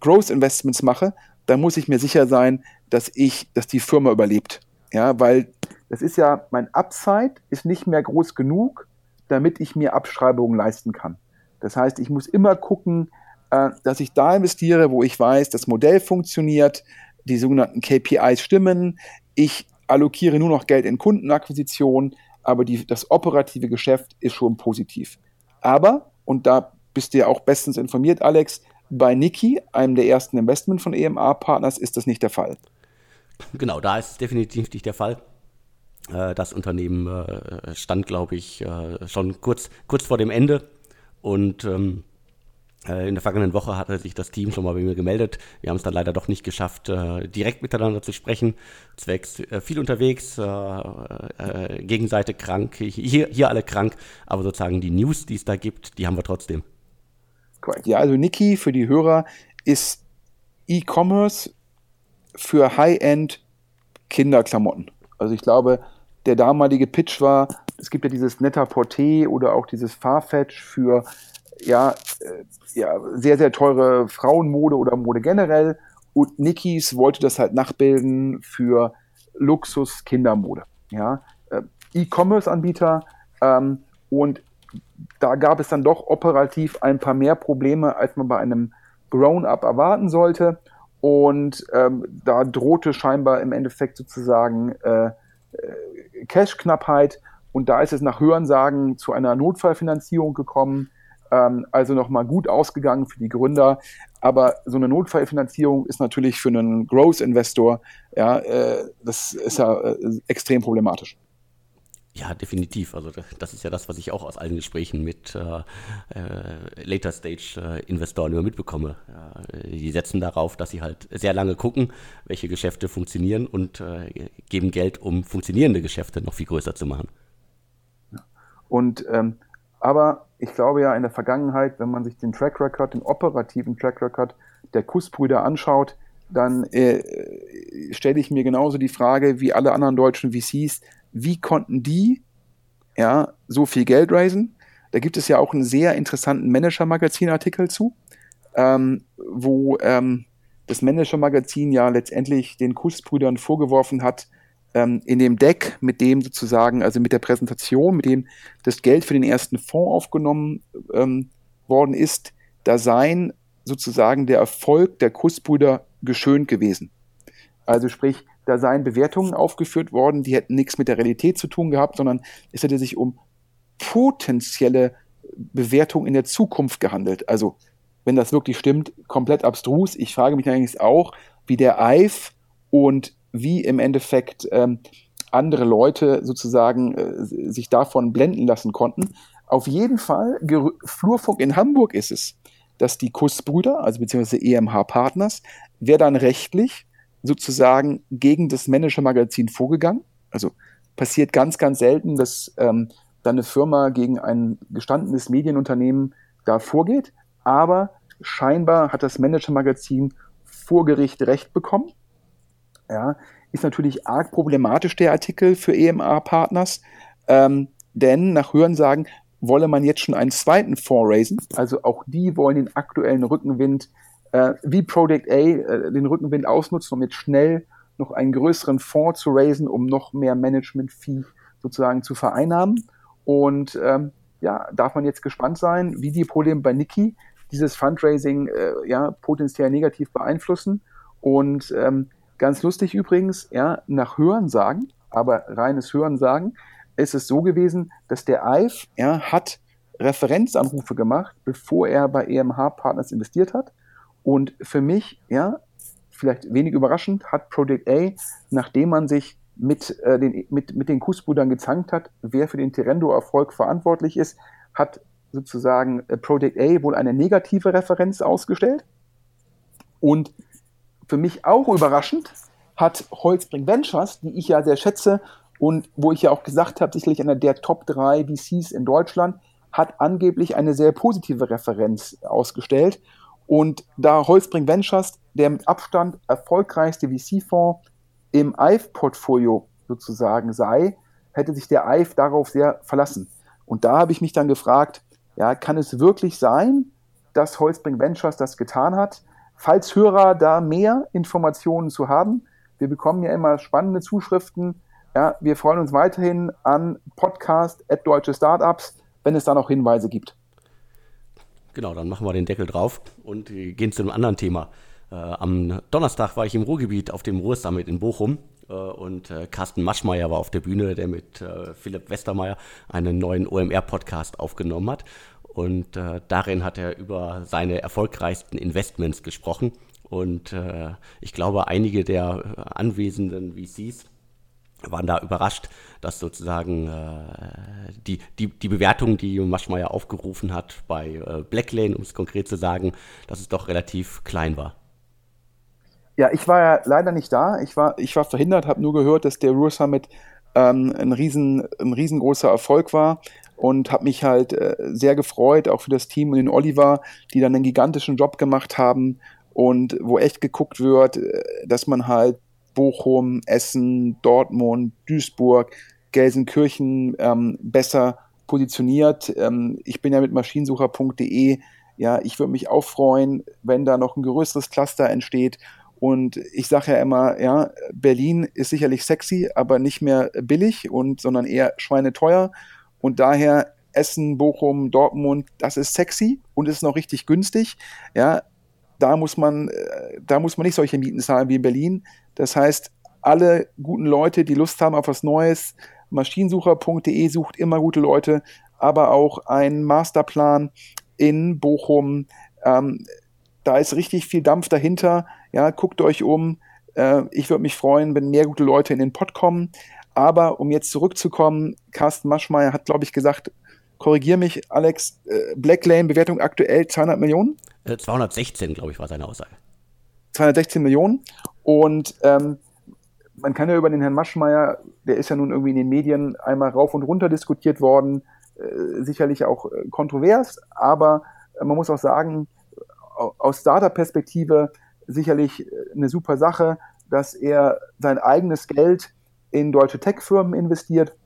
Growth Investments mache, dann muss ich mir sicher sein, dass ich, dass die Firma überlebt. Ja, weil das ist ja, mein Upside ist nicht mehr groß genug, damit ich mir Abschreibungen leisten kann. Das heißt, ich muss immer gucken, äh, dass ich da investiere, wo ich weiß, das Modell funktioniert, die sogenannten KPIs stimmen, ich allokiere nur noch Geld in Kundenakquisition, aber die, das operative Geschäft ist schon positiv. Aber, und da bist du ja auch bestens informiert, Alex, bei Niki, einem der ersten Investment von EMA-Partners, ist das nicht der Fall. Genau, da ist es definitiv nicht der Fall. Äh, das Unternehmen äh, stand, glaube ich, äh, schon kurz, kurz vor dem Ende und ähm, in der vergangenen Woche hatte sich das Team schon mal bei mir gemeldet. Wir haben es dann leider doch nicht geschafft, direkt miteinander zu sprechen. Zwecks viel unterwegs, Gegenseite krank, hier, hier alle krank, aber sozusagen die News, die es da gibt, die haben wir trotzdem. Korrekt. Ja, also Niki für die Hörer ist E-Commerce für High-End Kinderklamotten. Also ich glaube, der damalige Pitch war, es gibt ja dieses Netta Porté oder auch dieses Farfetch für ja, äh, ja, sehr, sehr teure Frauenmode oder Mode generell. Und Nikis wollte das halt nachbilden für Luxus-Kindermode. Ja, äh, E-Commerce-Anbieter. Ähm, und da gab es dann doch operativ ein paar mehr Probleme, als man bei einem Grown-up erwarten sollte. Und ähm, da drohte scheinbar im Endeffekt sozusagen äh, äh, Cash-Knappheit. Und da ist es nach Hörensagen zu einer Notfallfinanzierung gekommen. Ähm, also nochmal gut ausgegangen für die Gründer. Aber so eine Notfallfinanzierung ist natürlich für einen Growth-Investor, ja, äh, das ist ja äh, extrem problematisch. Ja, definitiv. Also das ist ja das, was ich auch aus allen Gesprächen mit äh, äh, Later Stage äh, Investoren immer mitbekomme. Ja, die setzen darauf, dass sie halt sehr lange gucken, welche Geschäfte funktionieren und äh, geben Geld, um funktionierende Geschäfte noch viel größer zu machen. Und ähm, aber ich glaube ja in der Vergangenheit, wenn man sich den Track Record, den operativen Track Record der Kussbrüder anschaut, dann äh, stelle ich mir genauso die Frage wie alle anderen deutschen VCs, wie konnten die ja, so viel Geld raisen? Da gibt es ja auch einen sehr interessanten Manager-Magazin-Artikel zu, ähm, wo ähm, das Manager-Magazin ja letztendlich den Kussbrüdern vorgeworfen hat, ähm, in dem Deck, mit dem sozusagen, also mit der Präsentation, mit dem das Geld für den ersten Fonds aufgenommen ähm, worden ist, da seien sozusagen der Erfolg der Kussbrüder geschönt gewesen. Also sprich, da seien Bewertungen aufgeführt worden, die hätten nichts mit der Realität zu tun gehabt, sondern es hätte sich um potenzielle Bewertungen in der Zukunft gehandelt. Also, wenn das wirklich stimmt, komplett abstrus. Ich frage mich eigentlich auch, wie der EIF und wie im Endeffekt ähm, andere Leute sozusagen äh, sich davon blenden lassen konnten. Auf jeden Fall, Ger Flurfunk in Hamburg ist es, dass die Kussbrüder, also beziehungsweise EMH Partners, wer dann rechtlich sozusagen gegen das Manager-Magazin vorgegangen. Also passiert ganz, ganz selten, dass ähm, dann eine Firma gegen ein gestandenes Medienunternehmen da vorgeht. Aber scheinbar hat das Manager-Magazin vor Gericht Recht bekommen. Ja, ist natürlich arg problematisch, der Artikel für EMA-Partners. Ähm, denn nach Hörensagen wolle man jetzt schon einen zweiten Fonds raisen. Also auch die wollen den aktuellen Rückenwind äh, wie Project A äh, den Rückenwind ausnutzen, um jetzt schnell noch einen größeren Fonds zu raisen, um noch mehr Management-Fee sozusagen zu vereinnahmen. Und ähm, ja, darf man jetzt gespannt sein, wie die Probleme bei Niki dieses Fundraising äh, ja potenziell negativ beeinflussen. Und ähm, ganz lustig übrigens, ja, nach Hörensagen, aber reines Hörensagen, ist es so gewesen, dass der EIF ja, hat Referenzanrufe gemacht, bevor er bei EMH Partners investiert hat. Und für mich, ja, vielleicht wenig überraschend, hat Project A, nachdem man sich mit, äh, den, mit, mit den Kussbrüdern gezankt hat, wer für den Tirendo-Erfolg verantwortlich ist, hat sozusagen äh, Project A wohl eine negative Referenz ausgestellt. Und für mich auch überraschend hat Holzbring Ventures, die ich ja sehr schätze und wo ich ja auch gesagt habe, sicherlich einer der Top 3 VCs in Deutschland, hat angeblich eine sehr positive Referenz ausgestellt. Und da Holzbring Ventures der mit Abstand erfolgreichste VC-Fonds im EIF-Portfolio sozusagen sei, hätte sich der EIF darauf sehr verlassen. Und da habe ich mich dann gefragt, ja, kann es wirklich sein, dass Holzbring Ventures das getan hat? Falls Hörer da mehr Informationen zu haben, wir bekommen ja immer spannende Zuschriften. Ja, wir freuen uns weiterhin an Podcast at Deutsche Startups, wenn es da noch Hinweise gibt. Genau, dann machen wir den Deckel drauf und gehen zu einem anderen Thema. Äh, am Donnerstag war ich im Ruhrgebiet auf dem Ruhrsummit in Bochum äh, und äh, Carsten Maschmeyer war auf der Bühne, der mit äh, Philipp Westermeier einen neuen OMR-Podcast aufgenommen hat. Und äh, darin hat er über seine erfolgreichsten Investments gesprochen Und äh, ich glaube, einige der anwesenden VCs waren da überrascht, dass sozusagen äh, die, die, die Bewertung, die Maschmeyer aufgerufen hat bei äh, Blacklane, um es konkret zu sagen, dass es doch relativ klein war. Ja, ich war ja leider nicht da. Ich war, ich war verhindert, habe nur gehört, dass der Ruhr Summit ähm, ein, riesen, ein riesengroßer Erfolg war und habe mich halt äh, sehr gefreut, auch für das Team und den Oliver, die dann einen gigantischen Job gemacht haben und wo echt geguckt wird, äh, dass man halt Bochum, Essen, Dortmund, Duisburg, Gelsenkirchen ähm, besser positioniert. Ähm, ich bin ja mit maschinensucher.de, ja, ich würde mich auch freuen, wenn da noch ein größeres Cluster entsteht. Und ich sage ja immer, ja, Berlin ist sicherlich sexy, aber nicht mehr billig und sondern eher schweineteuer. Und daher Essen, Bochum, Dortmund, das ist sexy und ist noch richtig günstig. Ja, da muss man, äh, da muss man nicht solche Mieten zahlen wie in Berlin. Das heißt, alle guten Leute, die Lust haben auf was Neues, maschinensucher.de sucht immer gute Leute, aber auch ein Masterplan in Bochum. Ähm, da ist richtig viel Dampf dahinter. Ja, guckt euch um. Äh, ich würde mich freuen, wenn mehr gute Leute in den Pod kommen. Aber um jetzt zurückzukommen, Carsten Maschmeyer hat, glaube ich, gesagt, korrigier mich, Alex, äh, Blacklane Bewertung aktuell 200 Millionen? 216, äh, glaube ich, war seine Aussage. 216 Millionen. Und ähm, man kann ja über den Herrn Maschmeyer, der ist ja nun irgendwie in den Medien einmal rauf und runter diskutiert worden, äh, sicherlich auch äh, kontrovers, aber äh, man muss auch sagen, aus Startup-Perspektive sicherlich äh, eine super Sache, dass er sein eigenes Geld in deutsche Tech-Firmen investiert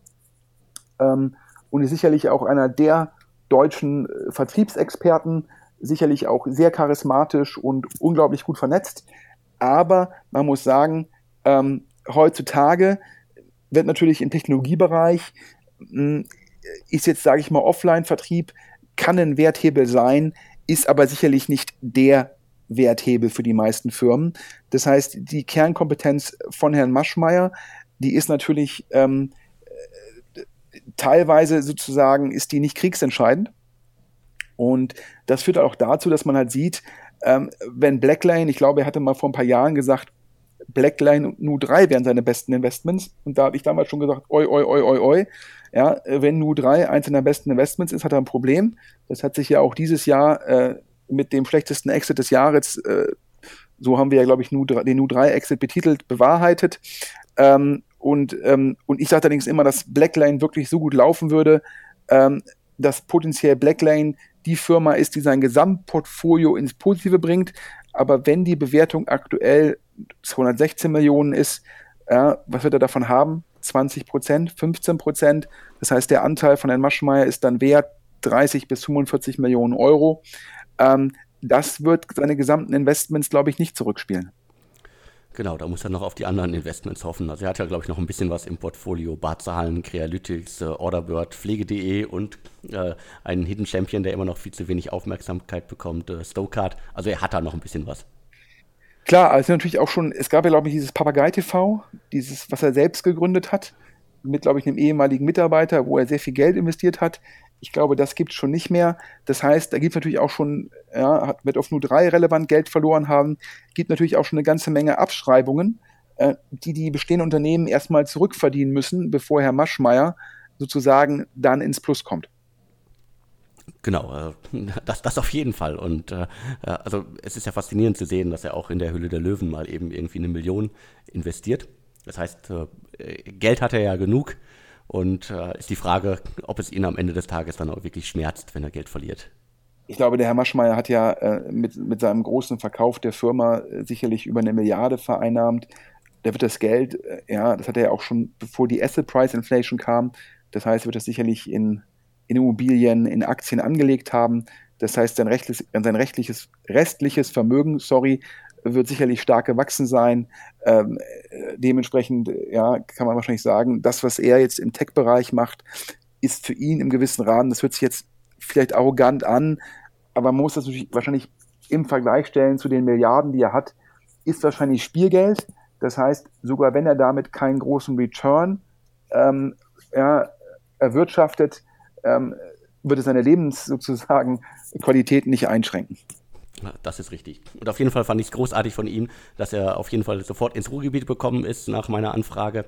ähm, und ist sicherlich auch einer der deutschen Vertriebsexperten, sicherlich auch sehr charismatisch und unglaublich gut vernetzt. Aber man muss sagen, ähm, heutzutage wird natürlich im Technologiebereich, mh, hm, ist jetzt, sage ich mal, Offline-Vertrieb, kann ein Werthebel sein, ist aber sicherlich nicht der Werthebel für die meisten Firmen. Das heißt, die Kernkompetenz von Herrn Maschmeyer, die ist natürlich ähm, teilweise sozusagen, ist die nicht kriegsentscheidend. Und das führt auch dazu, dass man halt sieht, ähm, wenn Blacklane, ich glaube, er hatte mal vor ein paar Jahren gesagt, Blackline und Nu3 wären seine besten Investments. Und da habe ich damals schon gesagt, oi, oi, oi, oi, oi. Ja, wenn Nu3 eins seiner besten Investments ist, hat er ein Problem. Das hat sich ja auch dieses Jahr äh, mit dem schlechtesten Exit des Jahres, äh, so haben wir ja, glaube ich, Nu3, den Nu3-Exit betitelt, bewahrheitet. Ähm, und, ähm, und ich sage allerdings immer, dass Blackline wirklich so gut laufen würde, ähm, dass potenziell Blackline die Firma ist, die sein Gesamtportfolio ins Positive bringt. Aber wenn die Bewertung aktuell 216 Millionen ist, ja, was wird er davon haben? 20 Prozent, 15 Prozent. Das heißt, der Anteil von Herrn Maschmeyer ist dann wert 30 bis 45 Millionen Euro. Ähm, das wird seine gesamten Investments, glaube ich, nicht zurückspielen. Genau, da muss er noch auf die anderen Investments hoffen. Also er hat ja, glaube ich, noch ein bisschen was im Portfolio. Barzahlen, Crealytics, äh, Orderbird, Pflege.de und äh, einen Hidden Champion, der immer noch viel zu wenig Aufmerksamkeit bekommt, äh, Stokart. Also er hat da noch ein bisschen was. Klar, also natürlich auch schon, es gab ja, glaube ich, dieses Papagei TV, dieses, was er selbst gegründet hat, mit, glaube ich, einem ehemaligen Mitarbeiter, wo er sehr viel Geld investiert hat. Ich glaube, das gibt es schon nicht mehr. Das heißt, da gibt es natürlich auch schon, ja, wird auf nur drei relevant Geld verloren haben, gibt natürlich auch schon eine ganze Menge Abschreibungen, äh, die die bestehenden Unternehmen erstmal zurückverdienen müssen, bevor Herr Maschmeyer sozusagen dann ins Plus kommt. Genau, äh, das, das auf jeden Fall. Und äh, also es ist ja faszinierend zu sehen, dass er auch in der Hülle der Löwen mal eben irgendwie eine Million investiert. Das heißt, äh, Geld hat er ja genug. Und äh, ist die Frage, ob es ihn am Ende des Tages dann auch wirklich schmerzt, wenn er Geld verliert. Ich glaube, der Herr Maschmeyer hat ja äh, mit, mit seinem großen Verkauf der Firma äh, sicherlich über eine Milliarde vereinnahmt. Der wird das Geld, äh, ja, das hat er ja auch schon, bevor die Asset Price Inflation kam. Das heißt, er wird das sicherlich in, in Immobilien, in Aktien angelegt haben. Das heißt, sein rechtliches, sein rechtliches, restliches Vermögen, sorry, wird sicherlich stark gewachsen sein. Ähm, dementsprechend, ja, kann man wahrscheinlich sagen, das, was er jetzt im Tech-Bereich macht, ist für ihn im gewissen Rahmen, das hört sich jetzt vielleicht arrogant an, aber man muss das natürlich wahrscheinlich im Vergleich stellen zu den Milliarden, die er hat, ist wahrscheinlich Spielgeld. Das heißt, sogar wenn er damit keinen großen Return ähm, ja, erwirtschaftet, ähm, wird es seine Lebens sozusagen Qualität nicht einschränken. Das ist richtig. Und auf jeden Fall fand ich es großartig von ihm, dass er auf jeden Fall sofort ins Ruhrgebiet gekommen ist nach meiner Anfrage.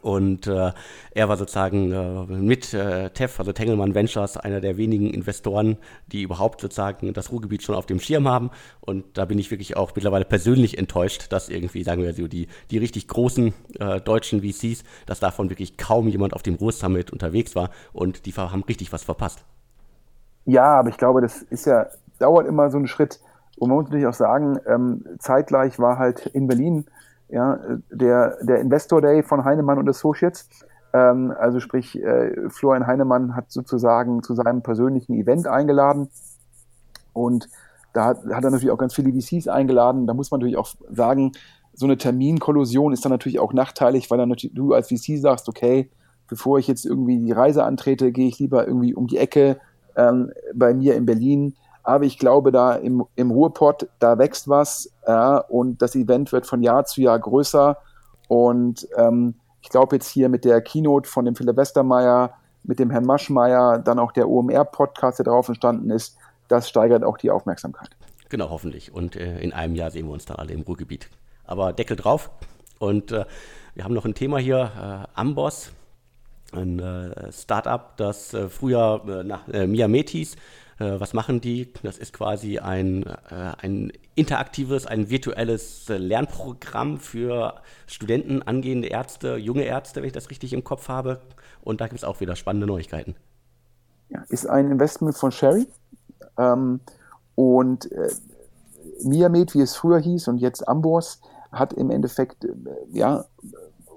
Und äh, er war sozusagen äh, mit äh, TEF, also Tengelmann Ventures, einer der wenigen Investoren, die überhaupt sozusagen das Ruhrgebiet schon auf dem Schirm haben. Und da bin ich wirklich auch mittlerweile persönlich enttäuscht, dass irgendwie, sagen wir so, die, die richtig großen äh, deutschen VCs, dass davon wirklich kaum jemand auf dem Ruhr-Summit unterwegs war und die haben richtig was verpasst. Ja, aber ich glaube, das ist ja, dauert immer so einen Schritt. Und man muss natürlich auch sagen, ähm, zeitgleich war halt in Berlin ja, der, der Investor Day von Heinemann und Associates. Ähm, also sprich, äh, Florian Heinemann hat sozusagen zu seinem persönlichen Event eingeladen und da hat, hat er natürlich auch ganz viele VCs eingeladen. Da muss man natürlich auch sagen, so eine Terminkollusion ist dann natürlich auch nachteilig, weil dann natürlich du als VC sagst, okay, bevor ich jetzt irgendwie die Reise antrete, gehe ich lieber irgendwie um die Ecke ähm, bei mir in Berlin aber ich glaube, da im, im Ruhrpott, da wächst was ja, und das Event wird von Jahr zu Jahr größer. Und ähm, ich glaube jetzt hier mit der Keynote von dem Philipp Westermeier, mit dem Herrn Maschmeyer, dann auch der OMR-Podcast, der darauf entstanden ist, das steigert auch die Aufmerksamkeit. Genau, hoffentlich. Und äh, in einem Jahr sehen wir uns dann alle im Ruhrgebiet. Aber Deckel drauf. Und äh, wir haben noch ein Thema hier, äh, Amboss, ein äh, Startup, das äh, früher äh, nach äh, Miametis was machen die? Das ist quasi ein, äh, ein interaktives, ein virtuelles äh, Lernprogramm für Studenten, angehende Ärzte, junge Ärzte, wenn ich das richtig im Kopf habe. Und da gibt es auch wieder spannende Neuigkeiten. Ja, ist ein Investment von Sherry. Ähm, und äh, Miamed, wie es früher hieß, und jetzt Ambors, hat im Endeffekt äh, ja,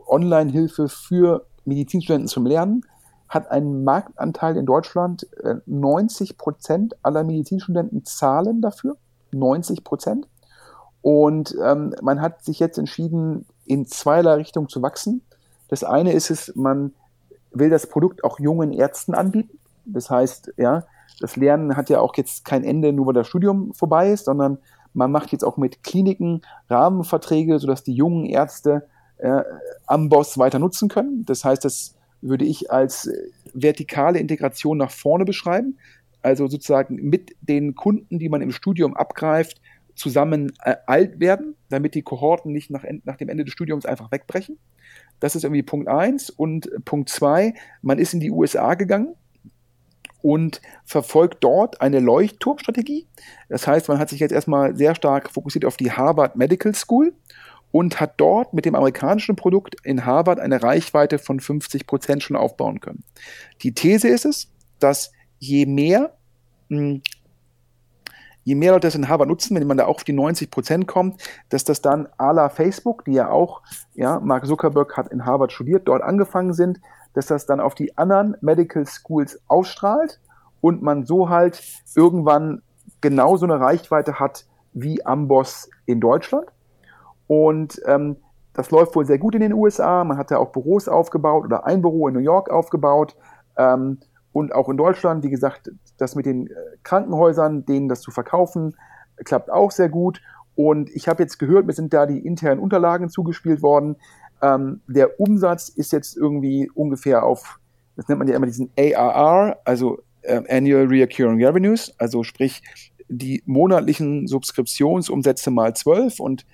Online-Hilfe für Medizinstudenten zum Lernen hat einen Marktanteil in Deutschland. 90 äh, Prozent aller Medizinstudenten zahlen dafür. 90 Prozent. Und ähm, man hat sich jetzt entschieden, in zweierlei Richtung zu wachsen. Das eine ist es, man will das Produkt auch jungen Ärzten anbieten. Das heißt, ja, das Lernen hat ja auch jetzt kein Ende, nur weil das Studium vorbei ist, sondern man macht jetzt auch mit Kliniken Rahmenverträge, sodass die jungen Ärzte äh, am Boss weiter nutzen können. Das heißt, das würde ich als äh, vertikale Integration nach vorne beschreiben. Also sozusagen mit den Kunden, die man im Studium abgreift, zusammen äh, alt werden, damit die Kohorten nicht nach, nach dem Ende des Studiums einfach wegbrechen. Das ist irgendwie Punkt eins Und Punkt zwei man ist in die USA gegangen und verfolgt dort eine Leuchtturmstrategie. Das heißt, man hat sich jetzt erstmal sehr stark fokussiert auf die Harvard Medical School und hat dort mit dem amerikanischen Produkt in Harvard eine Reichweite von 50 Prozent schon aufbauen können. Die These ist es, dass je mehr, hm, je mehr Leute das in Harvard nutzen, wenn man da auch auf die 90 Prozent kommt, dass das dann à la Facebook, die ja auch, ja, Mark Zuckerberg hat in Harvard studiert, dort angefangen sind, dass das dann auf die anderen Medical Schools ausstrahlt und man so halt irgendwann genauso eine Reichweite hat wie Amboss in Deutschland. Und ähm, das läuft wohl sehr gut in den USA. Man hat ja auch Büros aufgebaut oder ein Büro in New York aufgebaut. Ähm, und auch in Deutschland, wie gesagt, das mit den äh, Krankenhäusern, denen das zu verkaufen, klappt auch sehr gut. Und ich habe jetzt gehört, mir sind da die internen Unterlagen zugespielt worden. Ähm, der Umsatz ist jetzt irgendwie ungefähr auf, das nennt man ja immer diesen ARR, also äh, Annual Recurring Revenues, also sprich die monatlichen Subskriptionsumsätze mal 12 und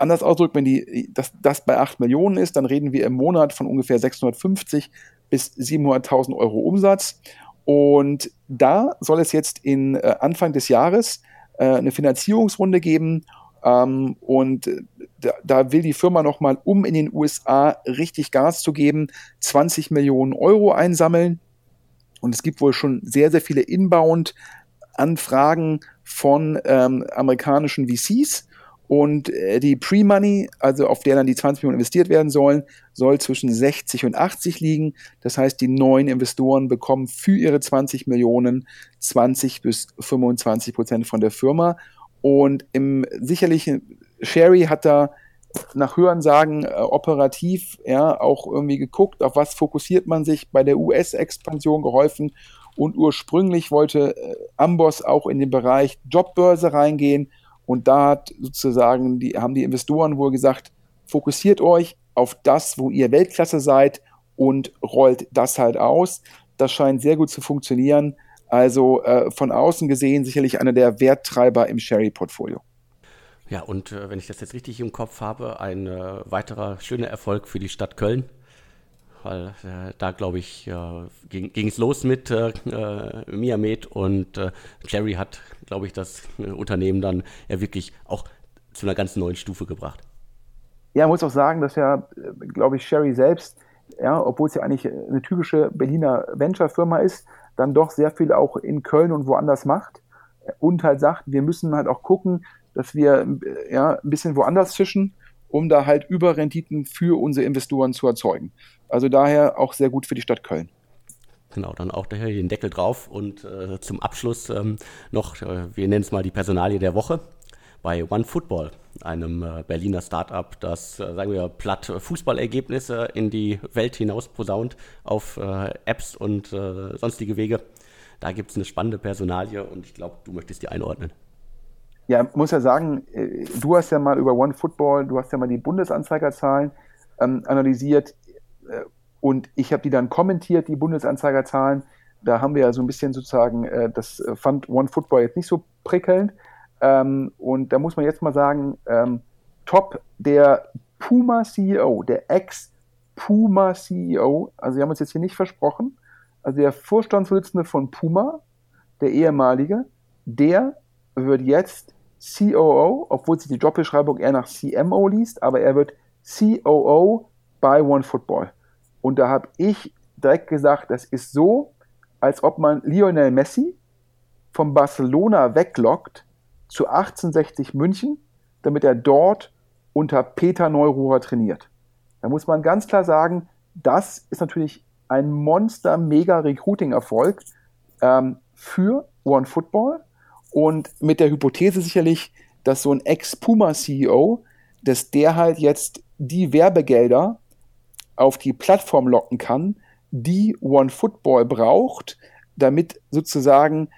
anders ausgedrückt, wenn die, das, das bei 8 Millionen ist, dann reden wir im Monat von ungefähr 650 bis 700.000 Euro Umsatz. Und da soll es jetzt in äh, Anfang des Jahres äh, eine Finanzierungsrunde geben. Ähm, und da, da, will die Firma nochmal, um in den USA richtig Gas zu geben, 20 Millionen Euro einsammeln. Und es gibt wohl schon sehr, sehr viele Inbound-Anfragen von ähm, amerikanischen VCs. Und äh, die Pre-Money, also auf der dann die 20 Millionen investiert werden sollen, soll zwischen 60 und 80 liegen. Das heißt, die neuen Investoren bekommen für ihre 20 Millionen 20 bis 25 Prozent von der Firma. Und im sicherlichen Sherry hat da nach Hörensagen äh, operativ ja auch irgendwie geguckt, auf was fokussiert man sich bei der US-Expansion geholfen. Und ursprünglich wollte äh, Amboss auch in den Bereich Jobbörse reingehen und da hat sozusagen die, haben die Investoren wohl gesagt, fokussiert euch auf das, wo ihr Weltklasse seid und rollt das halt aus. Das scheint sehr gut zu funktionieren. Also äh, von außen gesehen sicherlich einer der Werttreiber im Sherry-Portfolio. Ja, und äh, wenn ich das jetzt richtig im Kopf habe, ein äh, weiterer schöner Erfolg für die Stadt Köln. Weil äh, da, glaube ich, äh, ging es los mit äh, Miamed und Jerry hat, glaube ich, das Unternehmen dann ja wirklich auch zu einer ganz neuen Stufe gebracht. Ja, muss auch sagen, dass ja, glaube ich, Sherry selbst, ja, obwohl es ja eigentlich eine typische Berliner Venture-Firma ist, dann doch sehr viel auch in Köln und woanders macht und halt sagt, wir müssen halt auch gucken, dass wir ja, ein bisschen woanders fischen, um da halt Überrenditen für unsere Investoren zu erzeugen. Also daher auch sehr gut für die Stadt Köln. Genau, dann auch daher den Deckel drauf und äh, zum Abschluss ähm, noch, äh, wir nennen es mal die Personalie der Woche bei OneFootball, einem äh, Berliner Startup, das, äh, sagen wir, platt Fußballergebnisse in die Welt hinaus posaunt auf äh, Apps und äh, sonstige Wege. Da gibt es eine spannende Personalie und ich glaube, du möchtest die einordnen. Ja, muss ja sagen, äh, du hast ja mal über OneFootball, du hast ja mal die Bundesanzeigerzahlen ähm, analysiert und ich habe die dann kommentiert, die Bundesanzeigerzahlen. Da haben wir ja so ein bisschen sozusagen, das fand OneFootball jetzt nicht so prickelnd. Ähm, und da muss man jetzt mal sagen, ähm, top der Puma CEO, der Ex-Puma CEO, also wir haben uns jetzt hier nicht versprochen, also der Vorstandsvorsitzende von Puma, der ehemalige, der wird jetzt COO, obwohl sich die Jobbeschreibung eher nach CMO liest, aber er wird COO bei OneFootball. Und da habe ich direkt gesagt, das ist so, als ob man Lionel Messi von Barcelona weglockt zu 1860 München, damit er dort unter Peter Neururer trainiert. Da muss man ganz klar sagen, das ist natürlich ein Monster-Mega-Recruiting-Erfolg ähm, für OneFootball und mit der Hypothese sicherlich, dass so ein Ex-Puma-CEO, dass der halt jetzt die Werbegelder auf die Plattform locken kann, die OneFootball braucht, damit sozusagen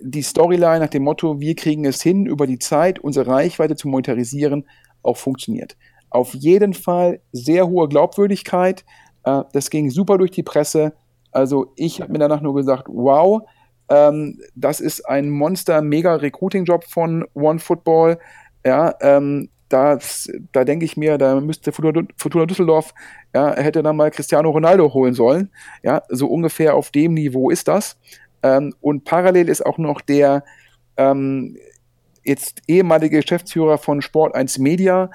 die Storyline nach dem Motto, wir kriegen es hin, über die Zeit unsere Reichweite zu monetarisieren, auch funktioniert. Auf jeden Fall sehr hohe Glaubwürdigkeit. Äh, das ging super durch die Presse. Also ich habe mir danach nur gesagt, wow, ähm, das ist ein Monster-Mega-Recruiting-Job von OneFootball. Ja, ähm, das, da denke ich mir, da müsste Fortuna Düsseldorf, ja, hätte dann mal Cristiano Ronaldo holen sollen. Ja, so ungefähr auf dem Niveau ist das. Ähm, und parallel ist auch noch der ähm, jetzt ehemalige Geschäftsführer von Sport 1 Media,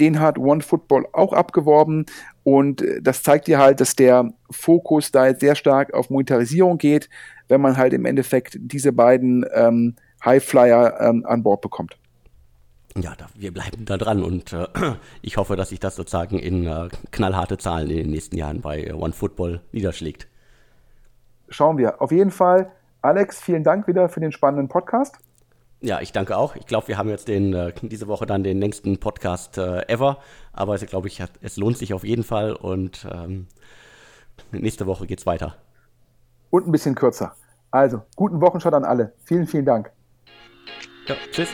den hat OneFootball auch abgeworben. Und äh, das zeigt dir halt, dass der Fokus da jetzt sehr stark auf Monetarisierung geht, wenn man halt im Endeffekt diese beiden ähm, Highflyer ähm, an Bord bekommt. Ja, da, wir bleiben da dran und äh, ich hoffe, dass sich das sozusagen in äh, knallharte Zahlen in den nächsten Jahren bei OneFootball niederschlägt schauen wir. Auf jeden Fall, Alex, vielen Dank wieder für den spannenden Podcast. Ja, ich danke auch. Ich glaube, wir haben jetzt den, äh, diese Woche dann den längsten Podcast äh, ever. Aber ich glaube, ich, es lohnt sich auf jeden Fall und ähm, nächste Woche geht es weiter. Und ein bisschen kürzer. Also, guten Wochenstart an alle. Vielen, vielen Dank. Ja, tschüss.